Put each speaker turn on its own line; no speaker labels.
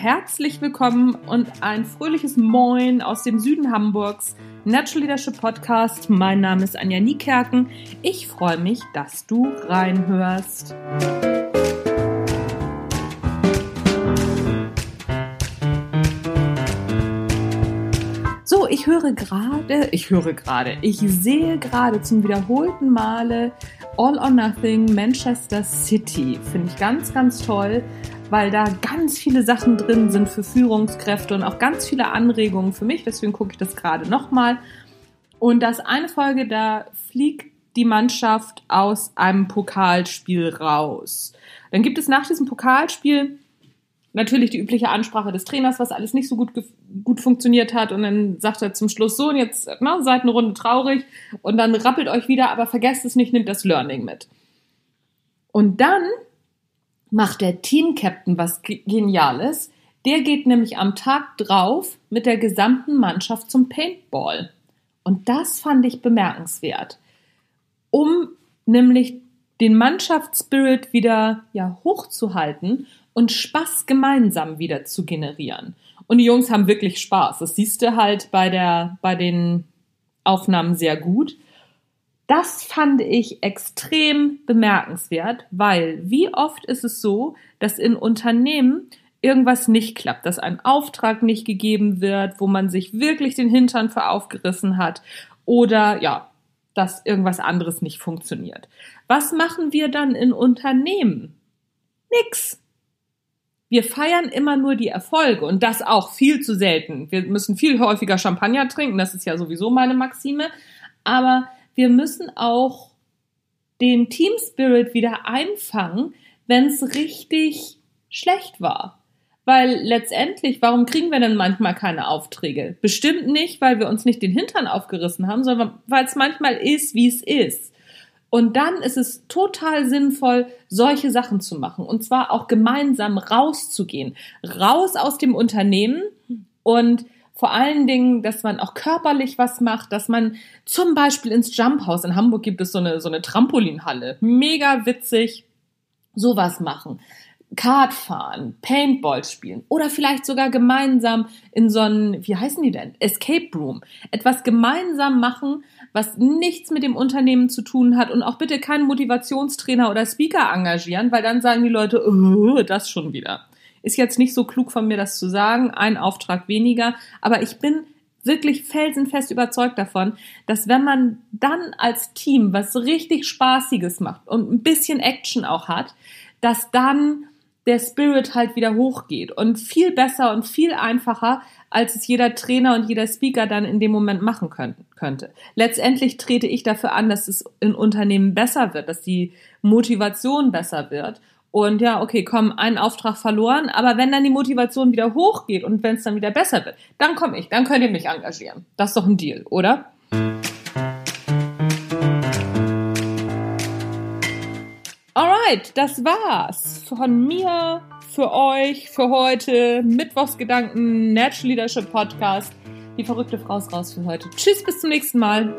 herzlich willkommen und ein fröhliches Moin aus dem Süden Hamburgs. Natural Leadership Podcast. Mein Name ist Anja Niekerken. Ich freue mich, dass du reinhörst. So, ich höre gerade, ich höre gerade, ich sehe gerade zum wiederholten Male All or Nothing Manchester City. Finde ich ganz, ganz toll weil da ganz viele Sachen drin sind für Führungskräfte und auch ganz viele Anregungen für mich. Deswegen gucke ich das gerade nochmal. Und das eine Folge, da fliegt die Mannschaft aus einem Pokalspiel raus. Dann gibt es nach diesem Pokalspiel natürlich die übliche Ansprache des Trainers, was alles nicht so gut, gut funktioniert hat. Und dann sagt er zum Schluss so, und jetzt na, ne, seid eine Runde traurig und dann rappelt euch wieder, aber vergesst es nicht, nimmt das Learning mit. Und dann macht der Team-Captain was Geniales. Der geht nämlich am Tag drauf mit der gesamten Mannschaft zum Paintball. Und das fand ich bemerkenswert. Um nämlich den Mannschaftsspirit wieder ja, hochzuhalten und Spaß gemeinsam wieder zu generieren. Und die Jungs haben wirklich Spaß. Das siehst du halt bei, der, bei den Aufnahmen sehr gut. Das fand ich extrem bemerkenswert, weil wie oft ist es so, dass in Unternehmen irgendwas nicht klappt, dass ein Auftrag nicht gegeben wird, wo man sich wirklich den Hintern für aufgerissen hat oder ja, dass irgendwas anderes nicht funktioniert. Was machen wir dann in Unternehmen? Nix. Wir feiern immer nur die Erfolge und das auch viel zu selten. Wir müssen viel häufiger Champagner trinken, das ist ja sowieso meine Maxime, aber wir müssen auch den Team Spirit wieder einfangen, wenn es richtig schlecht war. Weil letztendlich, warum kriegen wir denn manchmal keine Aufträge? Bestimmt nicht, weil wir uns nicht den Hintern aufgerissen haben, sondern weil es manchmal ist, wie es ist. Und dann ist es total sinnvoll, solche Sachen zu machen. Und zwar auch gemeinsam rauszugehen. Raus aus dem Unternehmen und vor allen Dingen, dass man auch körperlich was macht, dass man zum Beispiel ins Jump House in Hamburg gibt es so eine, so eine Trampolinhalle. Mega witzig. Sowas machen. Kart fahren, Paintball spielen oder vielleicht sogar gemeinsam in so einen, wie heißen die denn? Escape Room. Etwas gemeinsam machen, was nichts mit dem Unternehmen zu tun hat und auch bitte keinen Motivationstrainer oder Speaker engagieren, weil dann sagen die Leute, oh, das schon wieder. Ist jetzt nicht so klug von mir, das zu sagen, ein Auftrag weniger, aber ich bin wirklich felsenfest überzeugt davon, dass wenn man dann als Team was richtig Spaßiges macht und ein bisschen Action auch hat, dass dann der Spirit halt wieder hochgeht und viel besser und viel einfacher, als es jeder Trainer und jeder Speaker dann in dem Moment machen könnte. Letztendlich trete ich dafür an, dass es in Unternehmen besser wird, dass die Motivation besser wird und ja, okay, komm, ein Auftrag verloren, aber wenn dann die Motivation wieder hochgeht und wenn es dann wieder besser wird, dann komme ich, dann könnt ihr mich engagieren. Das ist doch ein Deal, oder? Alright, das war's von mir für euch für heute. Mittwochsgedanken, Natural Leadership Podcast. Die verrückte Frau ist raus für heute. Tschüss, bis zum nächsten Mal.